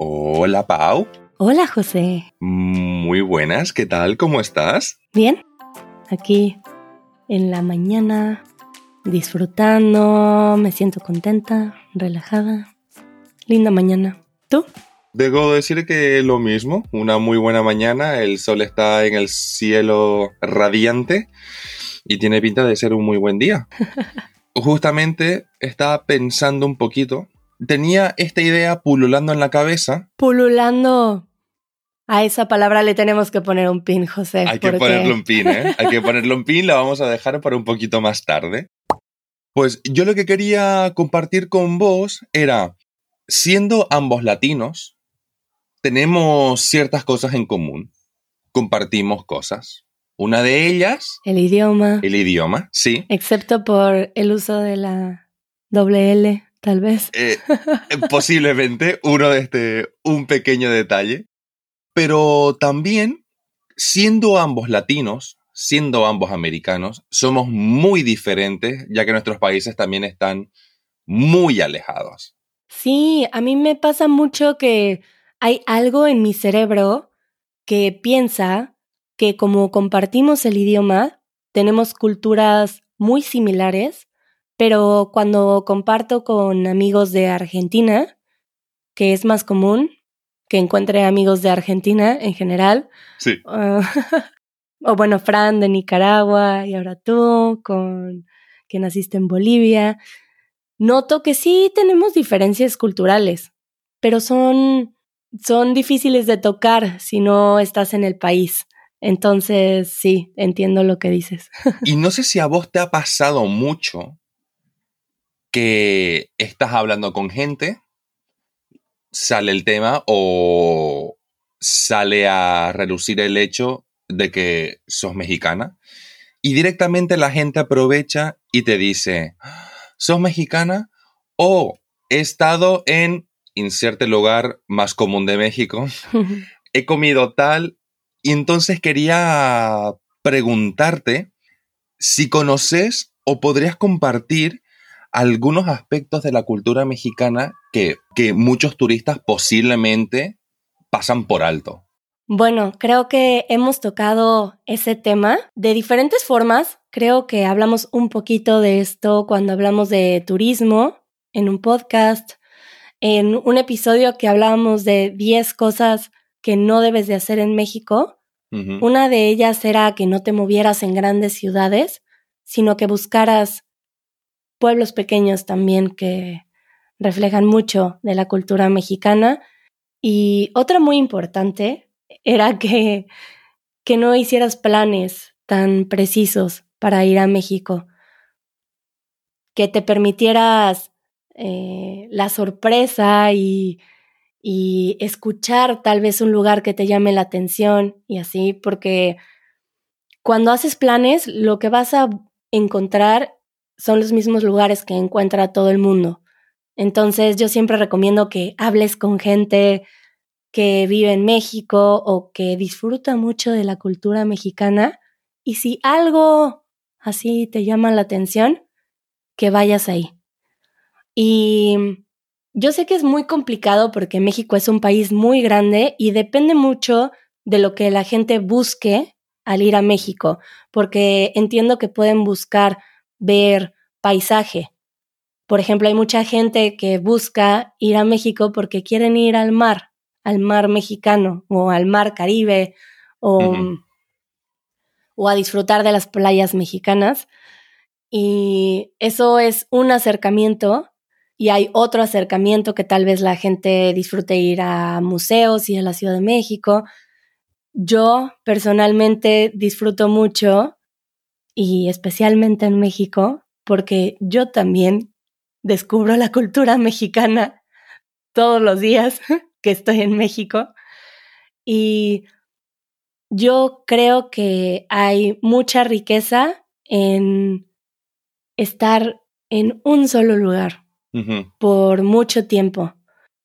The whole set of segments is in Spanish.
Hola, Pau. Hola, José. Muy buenas, ¿qué tal? ¿Cómo estás? Bien. Aquí en la mañana, disfrutando, me siento contenta, relajada. Linda mañana. ¿Tú? Debo decir que lo mismo, una muy buena mañana, el sol está en el cielo radiante y tiene pinta de ser un muy buen día. Justamente estaba pensando un poquito, tenía esta idea pululando en la cabeza. Pululando. A esa palabra le tenemos que poner un pin, José. Hay que ponerle un pin, ¿eh? Hay que ponerle un pin, la vamos a dejar para un poquito más tarde. Pues yo lo que quería compartir con vos era, siendo ambos latinos, tenemos ciertas cosas en común. Compartimos cosas. Una de ellas... El idioma. El idioma, sí. Excepto por el uso de la doble L, tal vez. Eh, posiblemente uno de este, un pequeño detalle. Pero también, siendo ambos latinos, siendo ambos americanos, somos muy diferentes, ya que nuestros países también están muy alejados. Sí, a mí me pasa mucho que hay algo en mi cerebro que piensa que como compartimos el idioma, tenemos culturas muy similares, pero cuando comparto con amigos de Argentina, que es más común, que encuentre amigos de Argentina en general. Sí. o bueno, Fran de Nicaragua y ahora tú, con que naciste en Bolivia. Noto que sí tenemos diferencias culturales, pero son, son difíciles de tocar si no estás en el país. Entonces, sí, entiendo lo que dices. y no sé si a vos te ha pasado mucho que estás hablando con gente sale el tema o sale a relucir el hecho de que sos mexicana y directamente la gente aprovecha y te dice, ¿sos mexicana? O he estado en inserte lugar más común de México, he comido tal y entonces quería preguntarte si conoces o podrías compartir algunos aspectos de la cultura mexicana que, que muchos turistas posiblemente pasan por alto. Bueno, creo que hemos tocado ese tema de diferentes formas. Creo que hablamos un poquito de esto cuando hablamos de turismo en un podcast, en un episodio que hablábamos de 10 cosas que no debes de hacer en México. Una de ellas era que no te movieras en grandes ciudades, sino que buscaras pueblos pequeños también que reflejan mucho de la cultura mexicana. Y otra muy importante era que, que no hicieras planes tan precisos para ir a México, que te permitieras eh, la sorpresa y, y escuchar tal vez un lugar que te llame la atención y así, porque cuando haces planes, lo que vas a encontrar son los mismos lugares que encuentra todo el mundo. Entonces yo siempre recomiendo que hables con gente que vive en México o que disfruta mucho de la cultura mexicana y si algo así te llama la atención, que vayas ahí. Y yo sé que es muy complicado porque México es un país muy grande y depende mucho de lo que la gente busque al ir a México, porque entiendo que pueden buscar ver paisaje. Por ejemplo, hay mucha gente que busca ir a México porque quieren ir al mar, al mar mexicano o al mar Caribe o, o a disfrutar de las playas mexicanas. Y eso es un acercamiento y hay otro acercamiento que tal vez la gente disfrute ir a museos y a la Ciudad de México. Yo personalmente disfruto mucho y especialmente en México, porque yo también descubro la cultura mexicana todos los días que estoy en México. Y yo creo que hay mucha riqueza en estar en un solo lugar por mucho tiempo.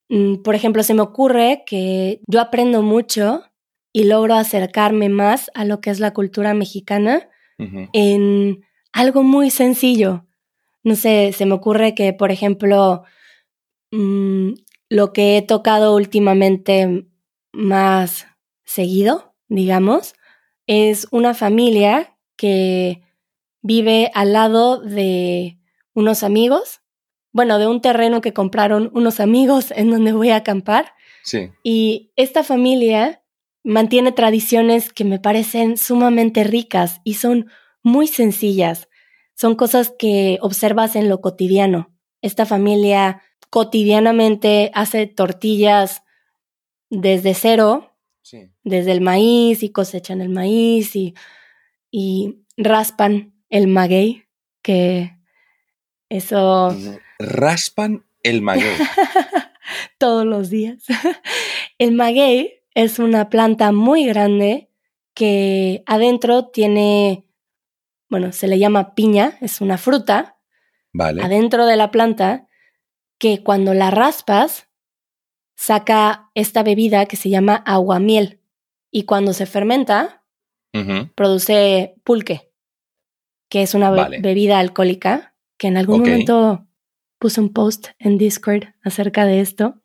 Mm, por ejemplo, se me ocurre que yo aprendo mucho y logro acercarme más a lo que es la cultura mexicana en algo muy sencillo. No sé, se me ocurre que, por ejemplo, mm, lo que he tocado últimamente más seguido, digamos, es una familia que vive al lado de unos amigos, bueno, de un terreno que compraron unos amigos en donde voy a acampar. Sí. Y esta familia mantiene tradiciones que me parecen sumamente ricas y son muy sencillas. Son cosas que observas en lo cotidiano. Esta familia cotidianamente hace tortillas desde cero, desde el maíz y cosechan el maíz y, y raspan el maguey, que eso... Raspan el maguey. Todos los días. el maguey es una planta muy grande que adentro tiene, bueno, se le llama piña, es una fruta. Vale. Adentro de la planta que cuando la raspas saca esta bebida que se llama aguamiel y cuando se fermenta produce pulque, que es una bebida alcohólica que en algún momento puse un post en Discord acerca de esto.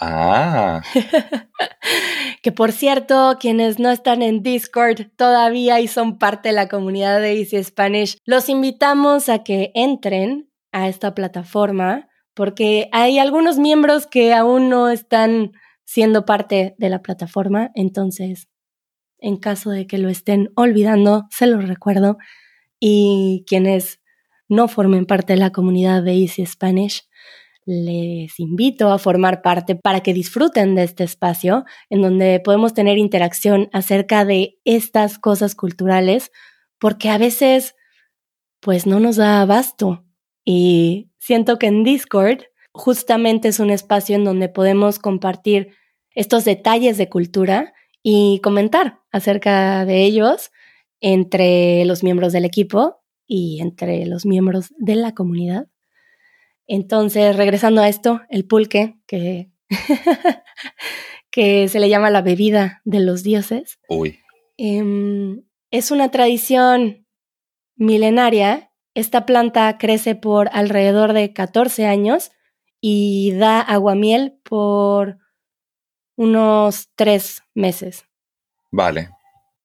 Ah. que por cierto, quienes no están en Discord todavía y son parte de la comunidad de Easy Spanish, los invitamos a que entren a esta plataforma porque hay algunos miembros que aún no están siendo parte de la plataforma, entonces, en caso de que lo estén olvidando, se los recuerdo. Y quienes no formen parte de la comunidad de Easy Spanish, les invito a formar parte para que disfruten de este espacio en donde podemos tener interacción acerca de estas cosas culturales, porque a veces pues no nos da abasto y siento que en Discord justamente es un espacio en donde podemos compartir estos detalles de cultura y comentar acerca de ellos entre los miembros del equipo y entre los miembros de la comunidad. Entonces, regresando a esto, el pulque, que, que se le llama la bebida de los dioses, em, es una tradición milenaria. Esta planta crece por alrededor de 14 años y da aguamiel por unos tres meses. Vale.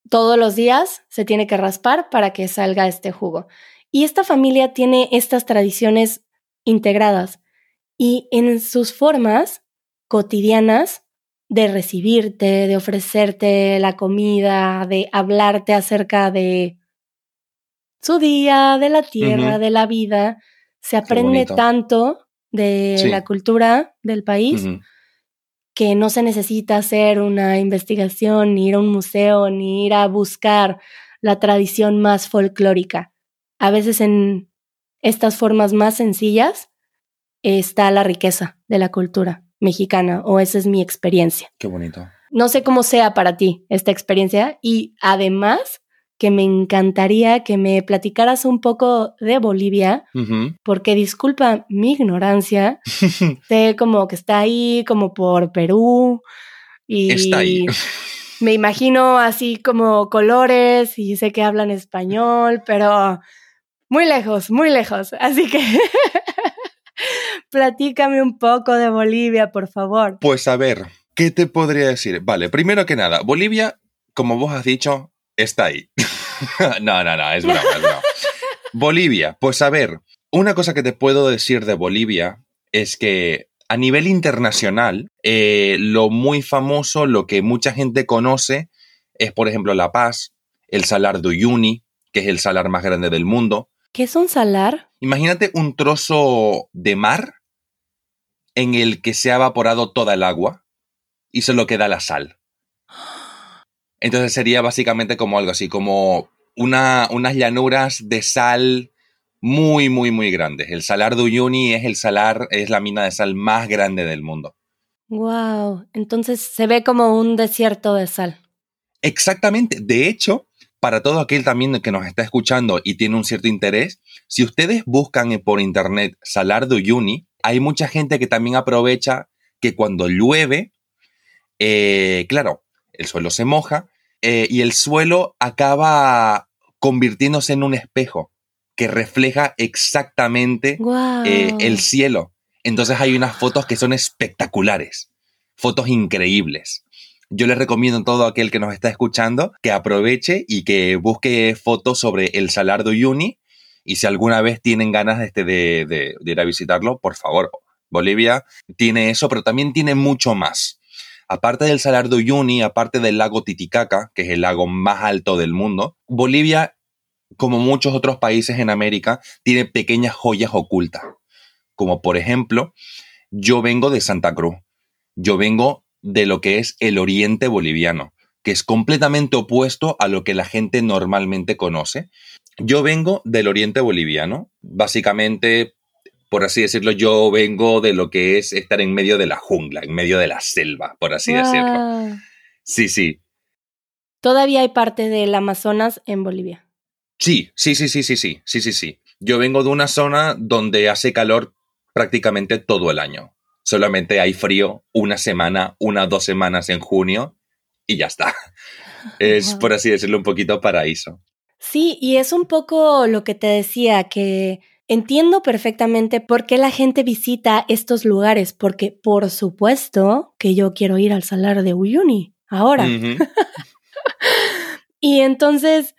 Todos los días se tiene que raspar para que salga este jugo. Y esta familia tiene estas tradiciones integradas y en sus formas cotidianas de recibirte, de ofrecerte la comida, de hablarte acerca de su día, de la tierra, de la vida. Se aprende tanto de la cultura del país que no se necesita hacer una investigación, ni ir a un museo, ni ir a buscar la tradición más folclórica. A veces en estas formas más sencillas está la riqueza de la cultura mexicana, o esa es mi experiencia. Qué bonito. No sé cómo sea para ti esta experiencia y además que me encantaría que me platicaras un poco de Bolivia, porque disculpa mi ignorancia, sé como que está ahí, como por Perú, y está ahí. me imagino así como colores y sé que hablan español, pero muy lejos, muy lejos. Así que platícame un poco de Bolivia, por favor. Pues a ver, ¿qué te podría decir? Vale, primero que nada, Bolivia, como vos has dicho, está ahí. no, no, no, es broma, es broma. Bolivia, pues a ver, una cosa que te puedo decir de Bolivia es que a nivel internacional, eh, lo muy famoso, lo que mucha gente conoce, es por ejemplo La Paz, el Salar de Uyuni, que es el salar más grande del mundo, ¿Qué es un salar? Imagínate un trozo de mar en el que se ha evaporado toda el agua y solo queda la sal. Entonces sería básicamente como algo así, como una, unas llanuras de sal muy, muy, muy grandes. El salar de Uyuni es el salar, es la mina de sal más grande del mundo. Wow, entonces se ve como un desierto de sal. Exactamente. De hecho, para todo aquel también que nos está escuchando y tiene un cierto interés, si ustedes buscan por internet Salar de Uyuni, hay mucha gente que también aprovecha que cuando llueve, eh, claro, el suelo se moja eh, y el suelo acaba convirtiéndose en un espejo que refleja exactamente eh, el cielo. Entonces hay unas fotos que son espectaculares, fotos increíbles. Yo les recomiendo a todo aquel que nos está escuchando que aproveche y que busque fotos sobre el Salar de Uyuni y si alguna vez tienen ganas este, de, de, ir a visitarlo, por favor, Bolivia tiene eso, pero también tiene mucho más. Aparte del Salar de Uyuni, aparte del lago Titicaca, que es el lago más alto del mundo, Bolivia, como muchos otros países en América, tiene pequeñas joyas ocultas. Como por ejemplo, yo vengo de Santa Cruz. Yo vengo de lo que es el oriente boliviano, que es completamente opuesto a lo que la gente normalmente conoce. Yo vengo del oriente boliviano, básicamente, por así decirlo, yo vengo de lo que es estar en medio de la jungla, en medio de la selva, por así decirlo. Sí, sí. Todavía hay parte del Amazonas en Bolivia. Sí, sí, sí, sí, sí, sí, sí, sí, sí. Yo vengo de una zona donde hace calor prácticamente todo el año. Solamente hay frío una semana, una dos semanas en junio y ya está. Es, por así decirlo, un poquito paraíso. Sí, y es un poco lo que te decía, que entiendo perfectamente por qué la gente visita estos lugares, porque por supuesto que yo quiero ir al Salar de Uyuni ahora. Uh -huh. y entonces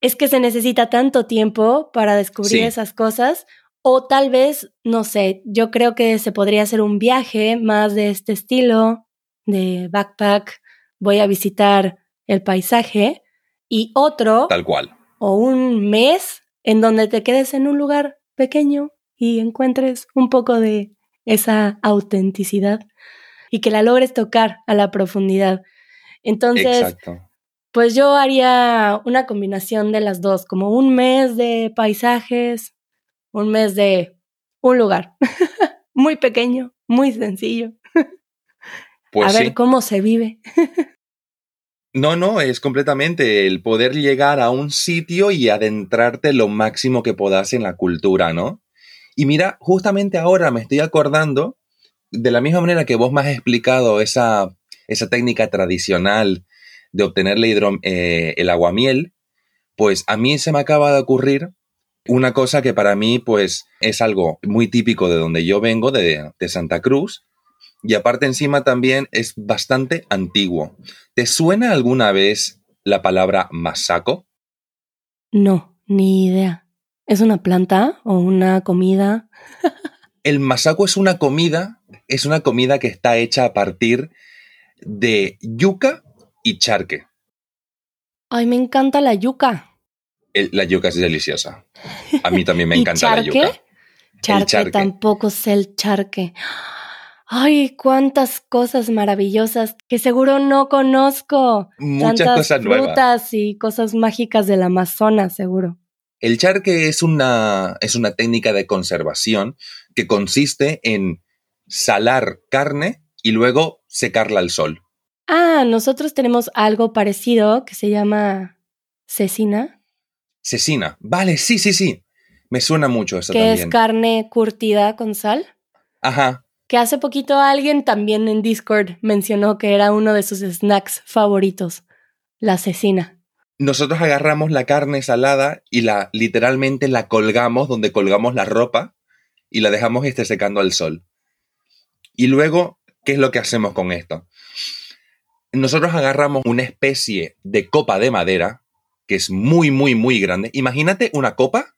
es que se necesita tanto tiempo para descubrir sí. esas cosas, o tal vez, no sé, yo creo que se podría hacer un viaje más de este estilo, de backpack, voy a visitar el paisaje, y otro... Tal cual. O un mes en donde te quedes en un lugar pequeño y encuentres un poco de esa autenticidad y que la logres tocar a la profundidad. Entonces, Exacto. pues yo haría una combinación de las dos, como un mes de paisajes, un mes de un lugar muy pequeño, muy sencillo. Pues a ver sí. cómo se vive. No, no, es completamente el poder llegar a un sitio y adentrarte lo máximo que puedas en la cultura, ¿no? Y mira, justamente ahora me estoy acordando, de la misma manera que vos me has explicado esa, esa técnica tradicional de obtener eh, el aguamiel, pues a mí se me acaba de ocurrir una cosa que para mí pues es algo muy típico de donde yo vengo, de, de Santa Cruz, y aparte encima también es bastante antiguo. ¿Te suena alguna vez la palabra masaco? No, ni idea. ¿Es una planta o una comida? El masaco es una comida, es una comida que está hecha a partir de yuca y charque. Ay, me encanta la yuca. El, la yuca es deliciosa. A mí también me encanta charque? la yuca. Charque, charque tampoco sé el charque. Ay, cuántas cosas maravillosas que seguro no conozco. Muchas Tantas cosas frutas nuevas. y cosas mágicas del Amazonas, seguro. El charque es una, es una técnica de conservación que consiste en salar carne y luego secarla al sol. Ah, nosotros tenemos algo parecido que se llama cecina. Cecina. Vale, sí, sí, sí. Me suena mucho eso que también. es carne curtida con sal. Ajá. Que hace poquito alguien también en Discord mencionó que era uno de sus snacks favoritos, la cecina. Nosotros agarramos la carne salada y la literalmente la colgamos donde colgamos la ropa y la dejamos este secando al sol. Y luego, ¿qué es lo que hacemos con esto? Nosotros agarramos una especie de copa de madera que es muy, muy, muy grande. Imagínate una copa,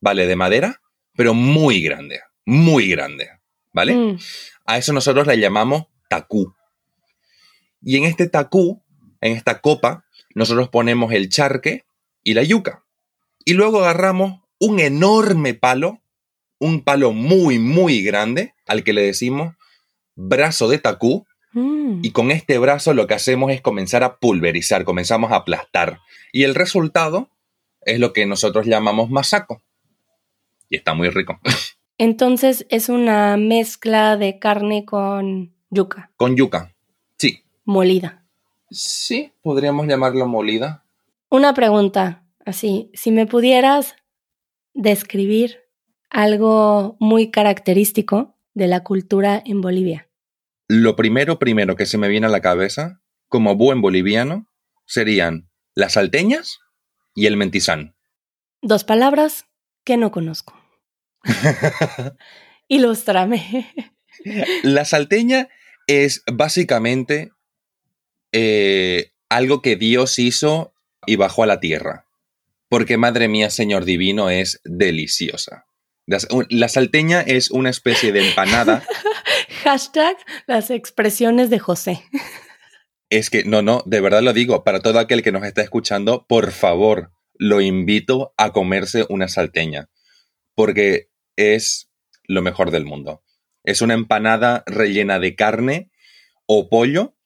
¿vale? De madera, pero muy grande, muy grande, ¿vale? Mm. A eso nosotros le llamamos tacú. Y en este tacú, en esta copa, nosotros ponemos el charque y la yuca. Y luego agarramos un enorme palo, un palo muy, muy grande, al que le decimos brazo de tacú. Mm. Y con este brazo lo que hacemos es comenzar a pulverizar, comenzamos a aplastar. Y el resultado es lo que nosotros llamamos masaco. Y está muy rico. Entonces es una mezcla de carne con yuca Con yuca. Sí. molida. Sí, podríamos llamarlo molida. Una pregunta, así, si me pudieras describir algo muy característico de la cultura en Bolivia. Lo primero, primero que se me viene a la cabeza, como buen boliviano, serían las salteñas y el mentizán. Dos palabras que no conozco. Ilústrame. La salteña es básicamente eh, algo que Dios hizo y bajó a la tierra. Porque, madre mía, Señor Divino, es deliciosa. La salteña es una especie de empanada. Hashtag las expresiones de José. Es que, no, no, de verdad lo digo, para todo aquel que nos está escuchando, por favor, lo invito a comerse una salteña, porque es lo mejor del mundo. Es una empanada rellena de carne o pollo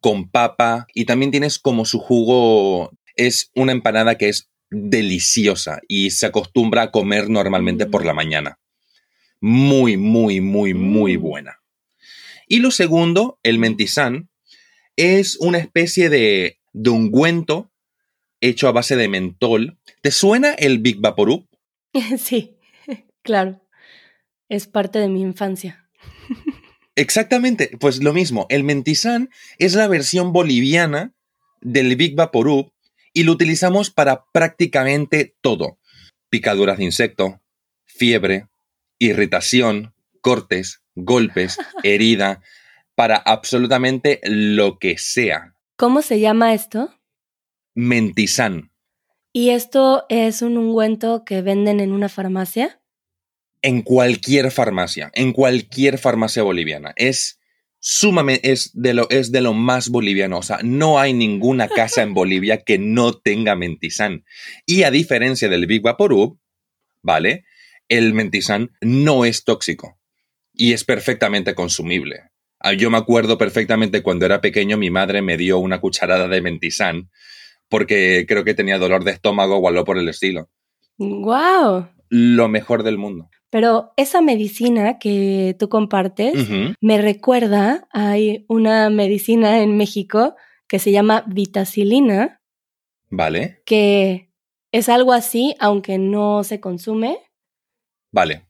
con papa y también tienes como su jugo. Es una empanada que es deliciosa y se acostumbra a comer normalmente por la mm. mañana. Muy, muy, muy, muy mm. buena. Y lo segundo, el mentizán, es una especie de, de ungüento hecho a base de mentol. ¿Te suena el Big Vaporub? Sí, claro. Es parte de mi infancia. Exactamente, pues lo mismo. El mentizán es la versión boliviana del Big Vaporub y lo utilizamos para prácticamente todo. Picaduras de insecto, fiebre, irritación, cortes, golpes, herida, para absolutamente lo que sea. ¿Cómo se llama esto? Mentizán. ¿Y esto es un ungüento que venden en una farmacia? En cualquier farmacia, en cualquier farmacia boliviana. Es sumamente, es de lo, es de lo más boliviano. O sea, no hay ninguna casa en Bolivia que no tenga mentizán. Y a diferencia del Big Vaporub, ¿vale? El mentizán no es tóxico y es perfectamente consumible. Ah, yo me acuerdo perfectamente cuando era pequeño, mi madre me dio una cucharada de mentizán porque creo que tenía dolor de estómago o algo por el estilo. ¡Wow! Lo mejor del mundo. Pero esa medicina que tú compartes me recuerda, hay una medicina en México que se llama vitacilina. Vale. Que es algo así, aunque no se consume. Vale.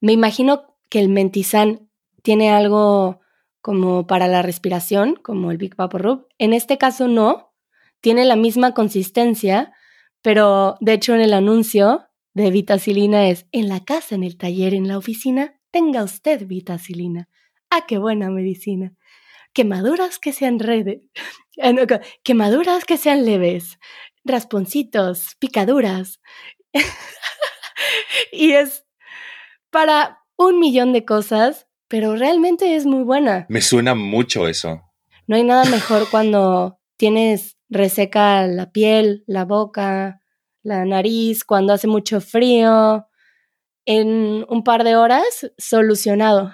Me imagino que el mentizán tiene algo como para la respiración, como el Big Vapor Rub. En este caso no, tiene la misma consistencia, pero de hecho en el anuncio de vitacilina es en la casa, en el taller, en la oficina, tenga usted vitacilina. Ah, qué buena medicina. Quemaduras que sean redes, ah, quemaduras que sean leves, rasponcitos, picaduras. y es para un millón de cosas pero realmente es muy buena. Me suena mucho eso. No hay nada mejor cuando tienes reseca la piel, la boca, la nariz, cuando hace mucho frío. En un par de horas, solucionado.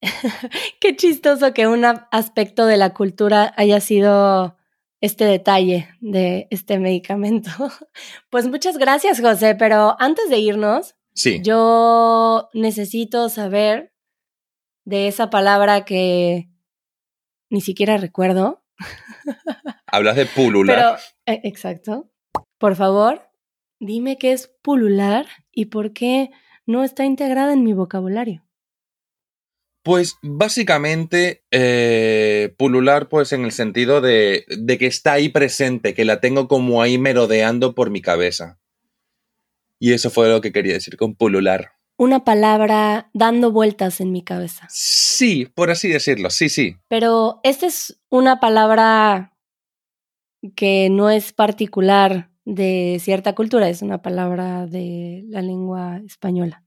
Qué chistoso que un aspecto de la cultura haya sido este detalle de este medicamento. Pues muchas gracias, José, pero antes de irnos, Sí. Yo necesito saber de esa palabra que ni siquiera recuerdo. Hablas de pulular. Pero, eh, exacto. Por favor, dime qué es pulular y por qué no está integrada en mi vocabulario. Pues básicamente eh, pulular, pues en el sentido de, de, que está ahí presente, que la tengo como ahí merodeando por mi cabeza. Y eso fue lo que quería decir con pulular. Una palabra dando vueltas en mi cabeza. Sí, por así decirlo, sí, sí. Pero esta es una palabra que no es particular de cierta cultura, es una palabra de la lengua española.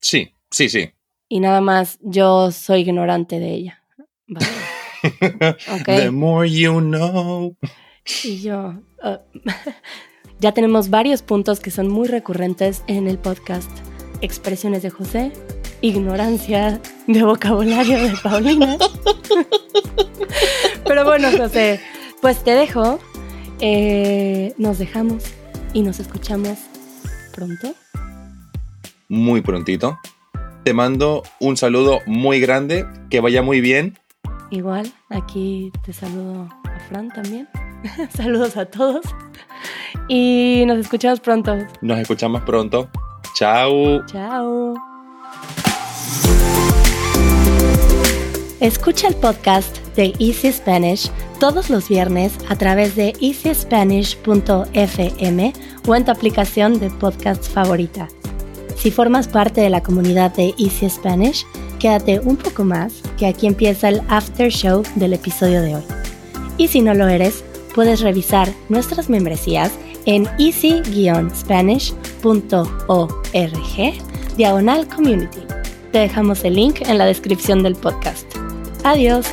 Sí, sí, sí. Y nada más yo soy ignorante de ella. The more you know. Y yo. Uh, Ya tenemos varios puntos que son muy recurrentes en el podcast. Expresiones de José, ignorancia de vocabulario de Paulina. Pero bueno, José, pues te dejo. Eh, nos dejamos y nos escuchamos pronto. Muy prontito. Te mando un saludo muy grande, que vaya muy bien. Igual, aquí te saludo a Fran también. Saludos a todos. Y nos escuchamos pronto. Nos escuchamos pronto. Chao. Chao. Escucha el podcast de Easy Spanish todos los viernes a través de easyspanish.fm o en tu aplicación de podcast favorita. Si formas parte de la comunidad de Easy Spanish, quédate un poco más, que aquí empieza el after show del episodio de hoy. Y si no lo eres, puedes revisar nuestras membresías en easy-spanish.org diagonal community. Te dejamos el link en la descripción del podcast. Adiós.